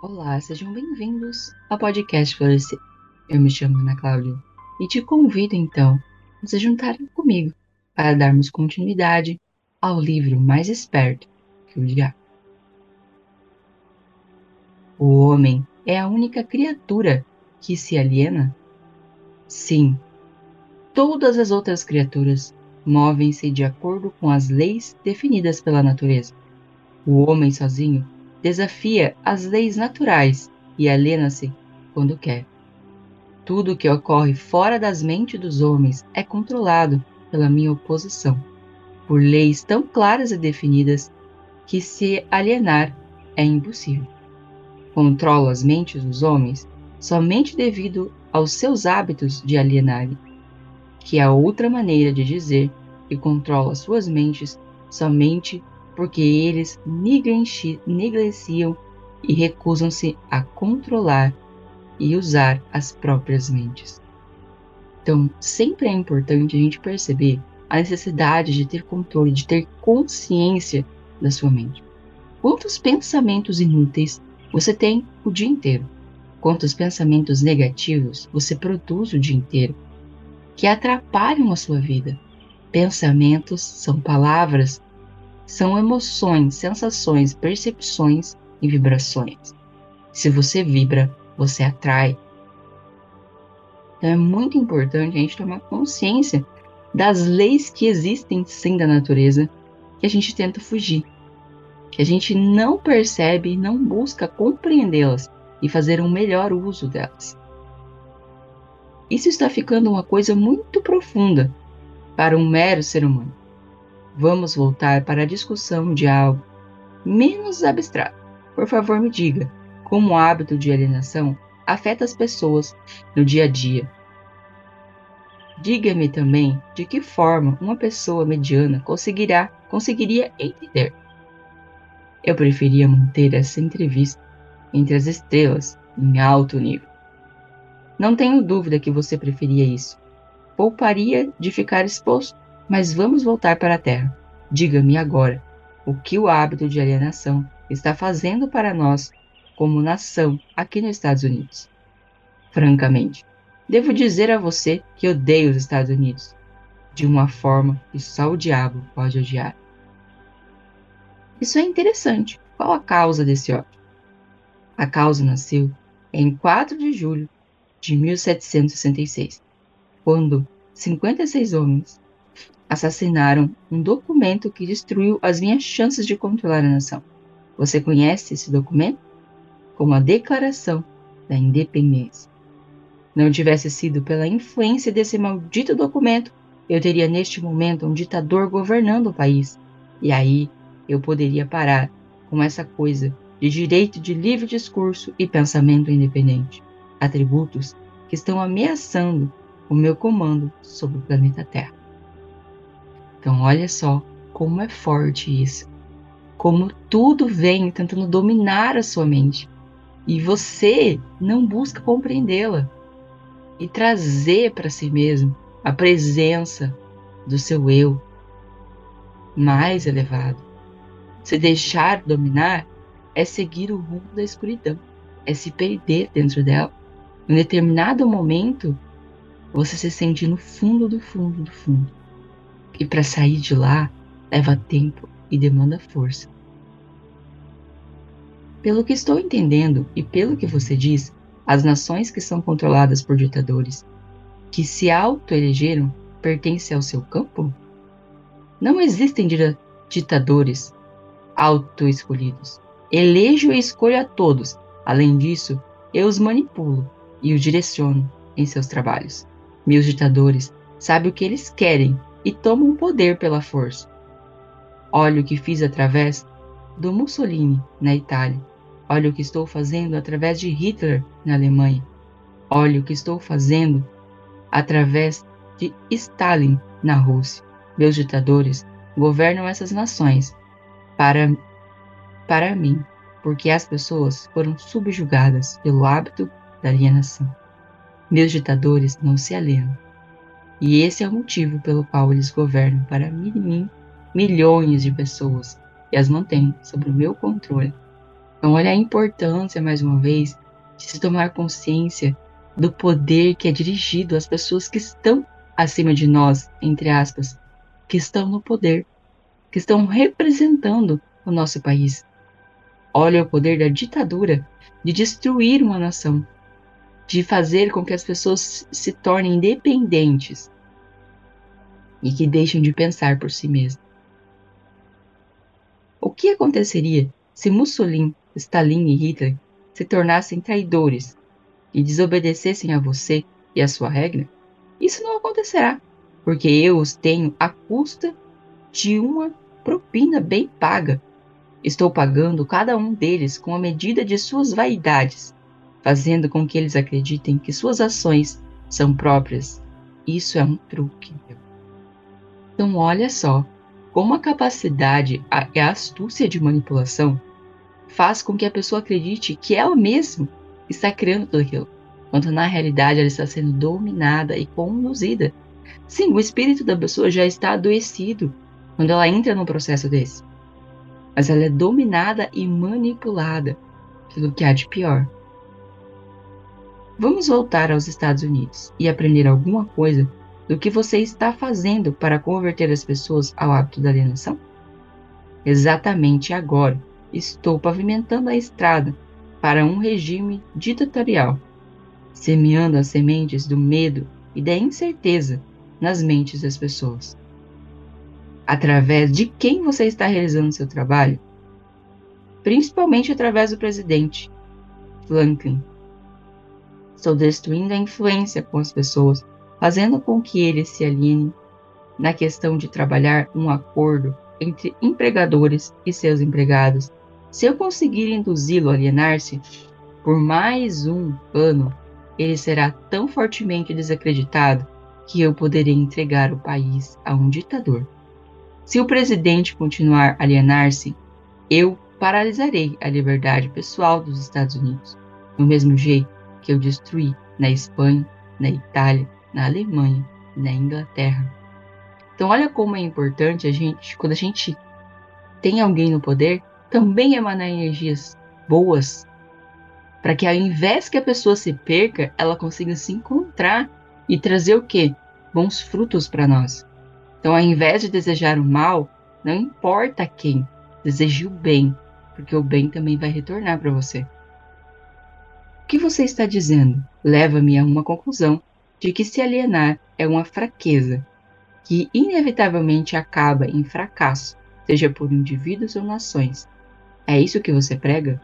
Olá, sejam bem-vindos ao podcast Florescer. Eu me chamo Ana Cláudia e te convido então a se juntarem comigo para darmos continuidade ao livro mais esperto que o diabo. O homem é a única criatura que se aliena? Sim, todas as outras criaturas movem-se de acordo com as leis definidas pela natureza. O homem sozinho desafia as leis naturais e aliena-se quando quer. Tudo que ocorre fora das mentes dos homens é controlado pela minha oposição, por leis tão claras e definidas que se alienar é impossível. Controlo as mentes dos homens somente devido aos seus hábitos de alienar, que é outra maneira de dizer que controlo as suas mentes somente porque eles negligenciam e recusam-se a controlar e usar as próprias mentes. Então, sempre é importante a gente perceber a necessidade de ter controle, de ter consciência da sua mente. Quantos pensamentos inúteis você tem o dia inteiro? Quantos pensamentos negativos você produz o dia inteiro que atrapalham a sua vida? Pensamentos são palavras são emoções, sensações, percepções e vibrações. Se você vibra, você atrai. Então é muito importante a gente tomar consciência das leis que existem sim da natureza que a gente tenta fugir, que a gente não percebe e não busca compreendê-las e fazer um melhor uso delas. Isso está ficando uma coisa muito profunda para um mero ser humano vamos voltar para a discussão de algo menos abstrato. Por favor, me diga como o hábito de alienação afeta as pessoas no dia a dia. Diga-me também de que forma uma pessoa mediana conseguirá conseguiria entender. Eu preferia manter essa entrevista entre as estrelas em alto nível. Não tenho dúvida que você preferia isso. Pouparia de ficar exposto mas vamos voltar para a Terra. Diga-me agora o que o hábito de alienação está fazendo para nós como nação aqui nos Estados Unidos. Francamente, devo dizer a você que odeio os Estados Unidos de uma forma que só o diabo pode odiar. Isso é interessante. Qual a causa desse ódio? A causa nasceu em 4 de julho de 1766, quando 56 homens assassinaram um documento que destruiu as minhas chances de controlar a nação. Você conhece esse documento? Como a Declaração da Independência. Não tivesse sido pela influência desse maldito documento, eu teria neste momento um ditador governando o país. E aí eu poderia parar com essa coisa de direito de livre discurso e pensamento independente, atributos que estão ameaçando o meu comando sobre o planeta Terra. Então, olha só como é forte isso. Como tudo vem tentando dominar a sua mente. E você não busca compreendê-la e trazer para si mesmo a presença do seu eu mais elevado. Se deixar dominar é seguir o rumo da escuridão, é se perder dentro dela. Em determinado momento, você se sente no fundo do fundo do fundo. E para sair de lá leva tempo e demanda força. Pelo que estou entendendo e pelo que você diz, as nações que são controladas por ditadores que se auto-elegeram pertencem ao seu campo? Não existem ditadores auto-escolhidos. Elejo e escolho a todos. Além disso, eu os manipulo e os direciono em seus trabalhos. Meus ditadores sabem o que eles querem e tomam poder pela força. Olha o que fiz através do Mussolini na Itália. Olha o que estou fazendo através de Hitler na Alemanha. Olha o que estou fazendo através de Stalin na Rússia. Meus ditadores governam essas nações para, para mim, porque as pessoas foram subjugadas pelo hábito da alienação. Meus ditadores não se alienam e esse é o motivo pelo qual eles governam para mim milhões de pessoas e as mantêm sob o meu controle Então, olha a importância, mais uma vez, de se tomar consciência do poder que é dirigido às pessoas que estão acima de nós, entre aspas, que estão no poder, que estão representando o nosso país. Olha o poder da ditadura de destruir uma nação, de fazer com que as pessoas se tornem independentes e que deixem de pensar por si mesmas. O que aconteceria se Mussolini, Stalin e Hitler se tornassem traidores e desobedecessem a você e a sua regra? Isso não acontecerá, porque eu os tenho à custa de uma propina bem paga. Estou pagando cada um deles com a medida de suas vaidades, fazendo com que eles acreditem que suas ações são próprias. Isso é um truque. Então, olha só como a capacidade e a astúcia de manipulação faz com que a pessoa acredite que ela mesma está criando tudo aquilo quando na realidade ela está sendo dominada e conduzida. Sim, o espírito da pessoa já está adoecido quando ela entra num processo desse. Mas ela é dominada e manipulada pelo que há de pior. Vamos voltar aos Estados Unidos e aprender alguma coisa do que você está fazendo para converter as pessoas ao hábito da alienação? Exatamente agora, estou pavimentando a estrada para um regime ditatorial semeando as sementes do medo e da incerteza nas mentes das pessoas. Através de quem você está realizando seu trabalho? Principalmente através do presidente, Franklin. Estou destruindo a influência com as pessoas, fazendo com que eles se alinhem na questão de trabalhar um acordo entre empregadores e seus empregados. Se eu conseguir induzi-lo a alienar-se por mais um ano, ele será tão fortemente desacreditado que eu poderei entregar o país a um ditador. Se o presidente continuar a alienar-se, eu paralisarei a liberdade pessoal dos Estados Unidos, do mesmo jeito que eu destruí na Espanha, na Itália, na Alemanha na Inglaterra. Então, olha como é importante a gente, quando a gente tem alguém no poder, também emanar energias boas para que ao invés que a pessoa se perca, ela consiga se encontrar e trazer o quê? Bons frutos para nós. Então, ao invés de desejar o mal, não importa quem, deseje o bem, porque o bem também vai retornar para você. Que você está dizendo leva-me a uma conclusão de que se alienar é uma fraqueza, que inevitavelmente acaba em fracasso, seja por indivíduos ou nações. É isso que você prega?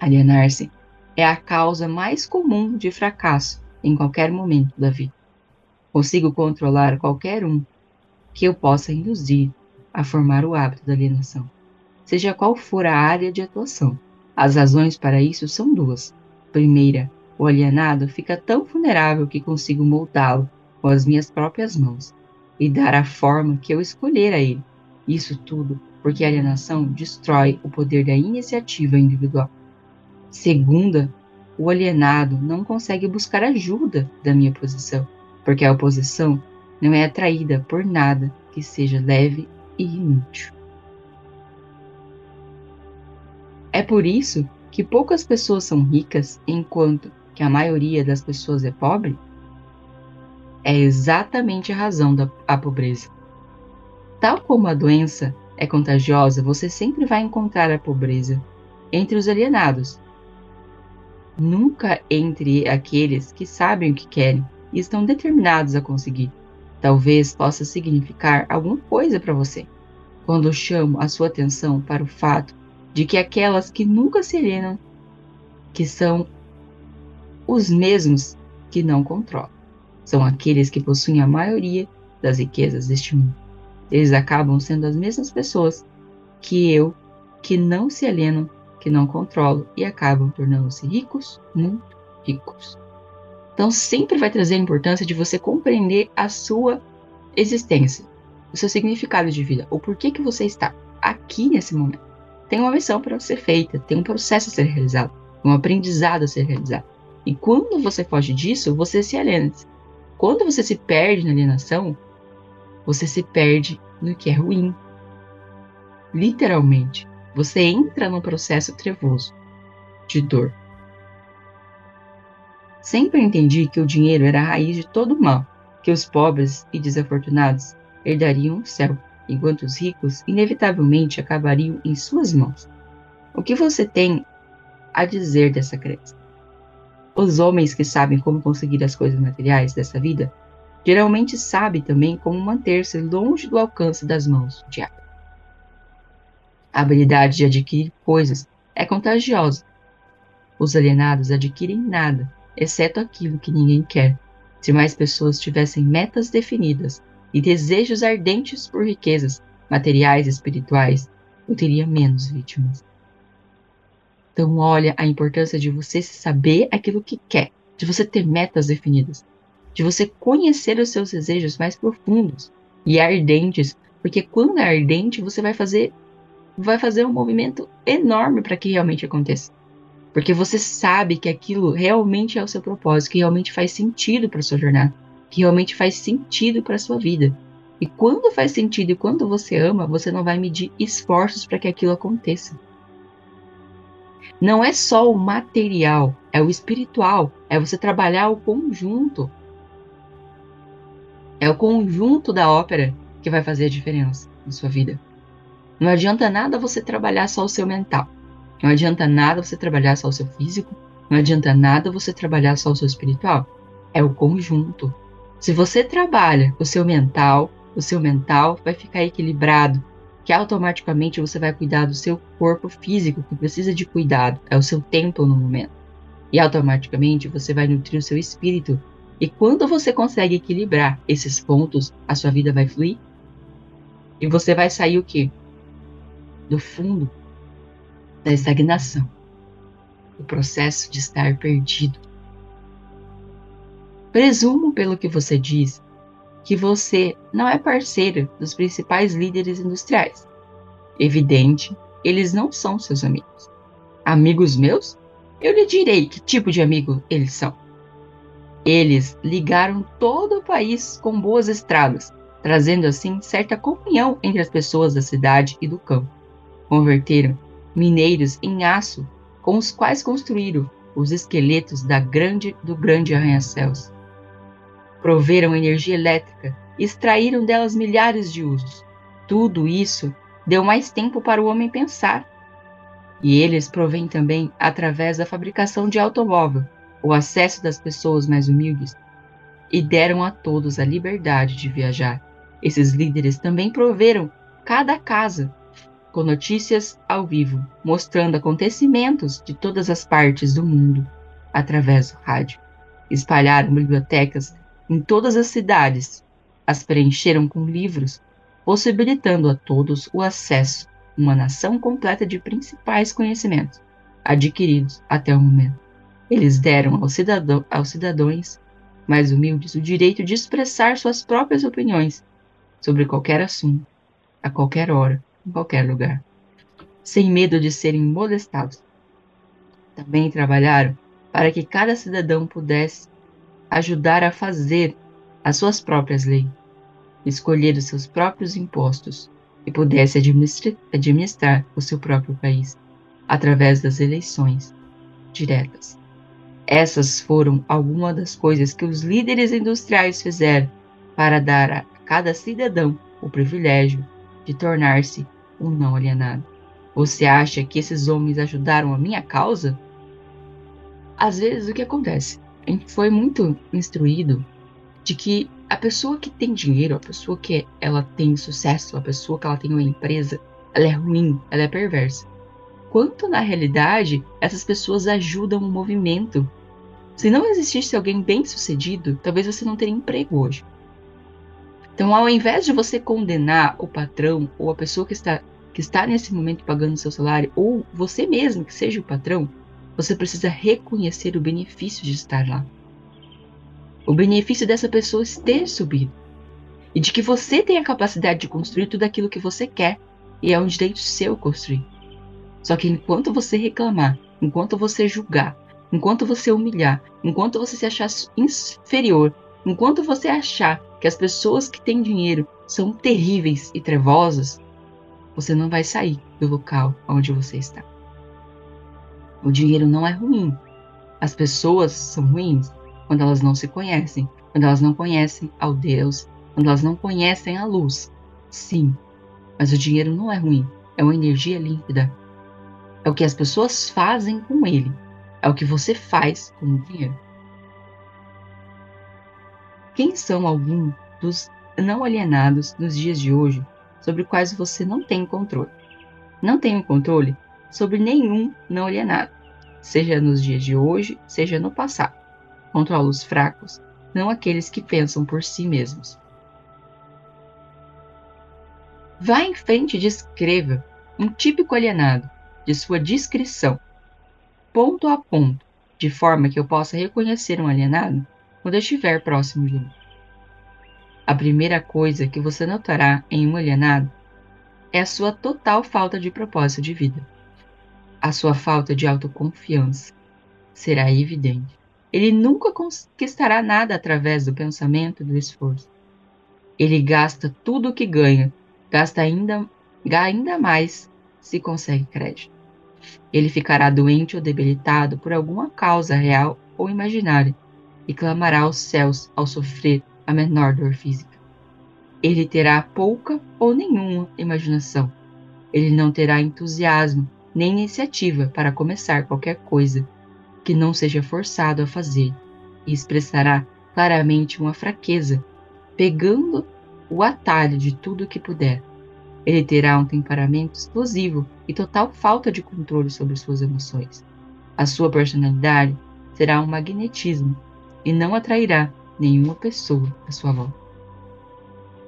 Alienar-se é a causa mais comum de fracasso em qualquer momento da vida. Consigo controlar qualquer um que eu possa induzir a formar o hábito da alienação, seja qual for a área de atuação. As razões para isso são duas. Primeira, o alienado fica tão vulnerável que consigo moldá-lo com as minhas próprias mãos e dar a forma que eu escolher a ele. Isso tudo porque a alienação destrói o poder da iniciativa individual. Segunda, o alienado não consegue buscar ajuda da minha posição, porque a oposição não é atraída por nada que seja leve e inútil. É por isso que poucas pessoas são ricas enquanto que a maioria das pessoas é pobre? É exatamente a razão da a pobreza. Tal como a doença é contagiosa, você sempre vai encontrar a pobreza entre os alienados, nunca entre aqueles que sabem o que querem e estão determinados a conseguir. Talvez possa significar alguma coisa para você, quando chamo a sua atenção para o fato de que aquelas que nunca se alienam, que são os mesmos que não controlam, são aqueles que possuem a maioria das riquezas deste mundo. Eles acabam sendo as mesmas pessoas que eu, que não se alienam que não controlam e acabam tornando-se ricos, muito ricos. Então, sempre vai trazer a importância de você compreender a sua existência, o seu significado de vida, o porquê que você está aqui nesse momento. Tem uma missão para ser feita, tem um processo a ser realizado, um aprendizado a ser realizado. E quando você foge disso, você se aliena. Quando você se perde na alienação, você se perde no que é ruim. Literalmente você entra num processo trevoso de dor. Sempre entendi que o dinheiro era a raiz de todo mal, que os pobres e desafortunados herdariam o céu, enquanto os ricos inevitavelmente acabariam em suas mãos. O que você tem a dizer dessa crença? Os homens que sabem como conseguir as coisas materiais dessa vida geralmente sabem também como manter-se longe do alcance das mãos do diabo. A habilidade de adquirir coisas é contagiosa. Os alienados adquirem nada, exceto aquilo que ninguém quer. Se mais pessoas tivessem metas definidas e desejos ardentes por riquezas materiais e espirituais, eu teria menos vítimas. Então, olha a importância de você saber aquilo que quer, de você ter metas definidas, de você conhecer os seus desejos mais profundos e ardentes, porque quando é ardente, você vai fazer vai fazer um movimento enorme para que realmente aconteça. Porque você sabe que aquilo realmente é o seu propósito, que realmente faz sentido para sua jornada que realmente faz sentido para sua vida. E quando faz sentido e quando você ama, você não vai medir esforços para que aquilo aconteça. Não é só o material, é o espiritual, é você trabalhar o conjunto. É o conjunto da ópera que vai fazer a diferença na sua vida. Não adianta nada você trabalhar só o seu mental. Não adianta nada você trabalhar só o seu físico. Não adianta nada você trabalhar só o seu espiritual. É o conjunto. Se você trabalha o seu mental, o seu mental vai ficar equilibrado, que automaticamente você vai cuidar do seu corpo físico, que precisa de cuidado, é o seu tempo no momento. E automaticamente você vai nutrir o seu espírito. E quando você consegue equilibrar esses pontos, a sua vida vai fluir. E você vai sair o quê? Do fundo da estagnação. O processo de estar perdido. Presumo, pelo que você diz, que você não é parceiro dos principais líderes industriais. Evidente, eles não são seus amigos. Amigos meus? Eu lhe direi que tipo de amigo eles são. Eles ligaram todo o país com boas estradas, trazendo assim certa comunhão entre as pessoas da cidade e do campo. Converteram mineiros em aço, com os quais construíram os esqueletos da grande, do grande arranha-céus proveram energia elétrica extraíram delas milhares de usos. Tudo isso deu mais tempo para o homem pensar. E eles provêm também, através da fabricação de automóvel, o acesso das pessoas mais humildes e deram a todos a liberdade de viajar. Esses líderes também proveram cada casa com notícias ao vivo, mostrando acontecimentos de todas as partes do mundo através do rádio. Espalharam bibliotecas em todas as cidades, as preencheram com livros, possibilitando a todos o acesso a uma nação completa de principais conhecimentos adquiridos até o momento. Eles deram aos, cidadão, aos cidadãos mais humildes o direito de expressar suas próprias opiniões sobre qualquer assunto, a qualquer hora, em qualquer lugar, sem medo de serem molestados. Também trabalharam para que cada cidadão pudesse ajudar a fazer as suas próprias leis, escolher os seus próprios impostos e pudesse administrar, o seu próprio país através das eleições diretas. Essas foram algumas das coisas que os líderes industriais fizeram para dar a cada cidadão o privilégio de tornar-se um não alienado. Você acha que esses homens ajudaram a minha causa? Às vezes o que acontece? A gente foi muito instruído de que a pessoa que tem dinheiro, a pessoa que ela tem sucesso, a pessoa que ela tem uma empresa, ela é ruim, ela é perversa. Quanto na realidade essas pessoas ajudam o movimento. Se não existisse alguém bem sucedido, talvez você não teria emprego hoje. Então, ao invés de você condenar o patrão ou a pessoa que está, que está nesse momento pagando seu salário, ou você mesmo que seja o patrão, você precisa reconhecer o benefício de estar lá. O benefício dessa pessoa ter subido. E de que você tem a capacidade de construir tudo aquilo que você quer. E é um direito seu construir. Só que enquanto você reclamar, enquanto você julgar, enquanto você humilhar, enquanto você se achar inferior, enquanto você achar que as pessoas que têm dinheiro são terríveis e trevosas, você não vai sair do local onde você está. O dinheiro não é ruim. As pessoas são ruins quando elas não se conhecem, quando elas não conhecem ao Deus, quando elas não conhecem a luz. Sim, mas o dinheiro não é ruim, é uma energia límpida. É o que as pessoas fazem com ele, é o que você faz com o dinheiro. Quem são alguns dos não alienados nos dias de hoje sobre quais você não tem controle? Não tenho controle sobre nenhum não alienado, seja nos dias de hoje, seja no passado. Controla os fracos, não aqueles que pensam por si mesmos. Vá em frente e descreva um típico alienado de sua descrição, ponto a ponto, de forma que eu possa reconhecer um alienado quando eu estiver próximo de mim. A primeira coisa que você notará em um alienado é a sua total falta de propósito de vida. A sua falta de autoconfiança será evidente. Ele nunca conquistará nada através do pensamento e do esforço. Ele gasta tudo o que ganha, gasta ainda, ainda mais se consegue crédito. Ele ficará doente ou debilitado por alguma causa real ou imaginária e clamará aos céus ao sofrer a menor dor física. Ele terá pouca ou nenhuma imaginação. Ele não terá entusiasmo nem iniciativa para começar qualquer coisa que não seja forçado a fazer e expressará claramente uma fraqueza, pegando o atalho de tudo que puder. Ele terá um temperamento explosivo e total falta de controle sobre suas emoções. A sua personalidade será um magnetismo e não atrairá nenhuma pessoa à sua volta.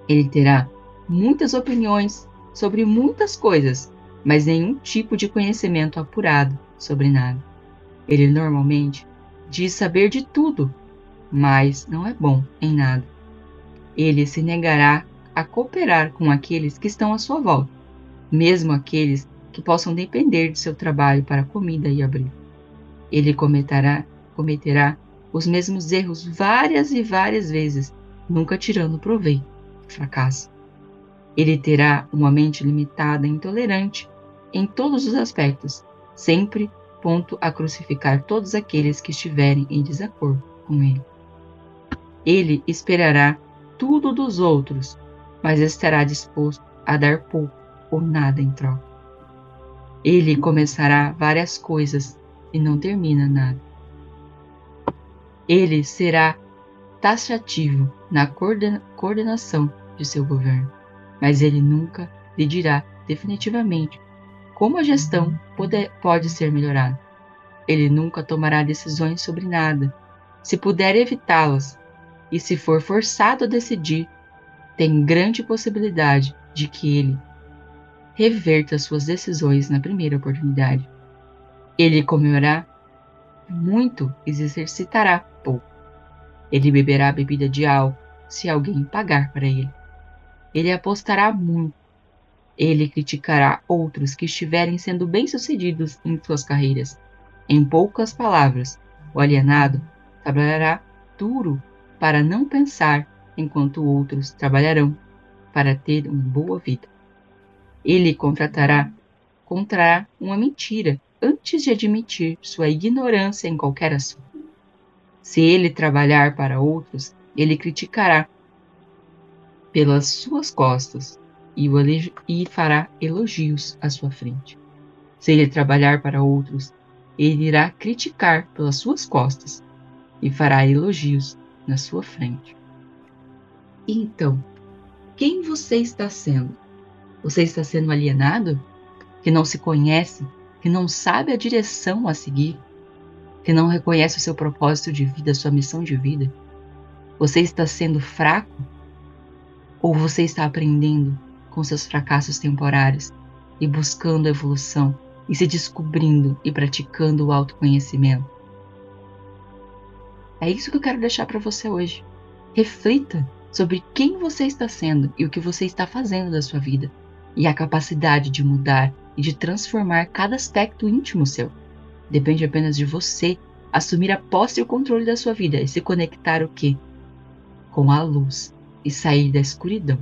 Ele terá muitas opiniões sobre muitas coisas, mas nenhum tipo de conhecimento apurado sobre nada. Ele normalmente diz saber de tudo, mas não é bom em nada. Ele se negará a cooperar com aqueles que estão à sua volta, mesmo aqueles que possam depender de seu trabalho para comida e abrigo. Ele cometerá, cometerá os mesmos erros várias e várias vezes, nunca tirando proveito fracasso. Ele terá uma mente limitada e intolerante em todos os aspectos, sempre ponto a crucificar todos aqueles que estiverem em desacordo com ele. Ele esperará tudo dos outros, mas estará disposto a dar pouco ou nada em troca. Ele começará várias coisas e não termina nada. Ele será taxativo na coordenação de seu governo, mas ele nunca lhe dirá definitivamente como a gestão pode, pode ser melhorada. Ele nunca tomará decisões sobre nada. Se puder evitá-las, e se for forçado a decidir, tem grande possibilidade de que ele reverta suas decisões na primeira oportunidade. Ele comerá muito e se exercitará pouco. Ele beberá bebida de álcool se alguém pagar para ele. Ele apostará muito. Ele criticará outros que estiverem sendo bem-sucedidos em suas carreiras. Em poucas palavras, o alienado trabalhará duro para não pensar enquanto outros trabalharão para ter uma boa vida. Ele contratará, contrará uma mentira antes de admitir sua ignorância em qualquer assunto. Se ele trabalhar para outros, ele criticará pelas suas costas e, e fará elogios à sua frente. Se ele trabalhar para outros, ele irá criticar pelas suas costas e fará elogios na sua frente. Então, quem você está sendo? Você está sendo alienado? Que não se conhece? Que não sabe a direção a seguir? Que não reconhece o seu propósito de vida, sua missão de vida? Você está sendo fraco? Ou você está aprendendo com seus fracassos temporários e buscando a evolução e se descobrindo e praticando o autoconhecimento? É isso que eu quero deixar para você hoje. Reflita sobre quem você está sendo e o que você está fazendo da sua vida, e a capacidade de mudar e de transformar cada aspecto íntimo seu. Depende apenas de você assumir a posse e o controle da sua vida e se conectar o quê? Com a luz e sair da escuridão.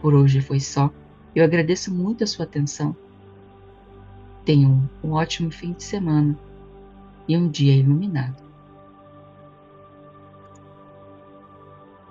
Por hoje foi só. Eu agradeço muito a sua atenção. Tenham um ótimo fim de semana e um dia iluminado.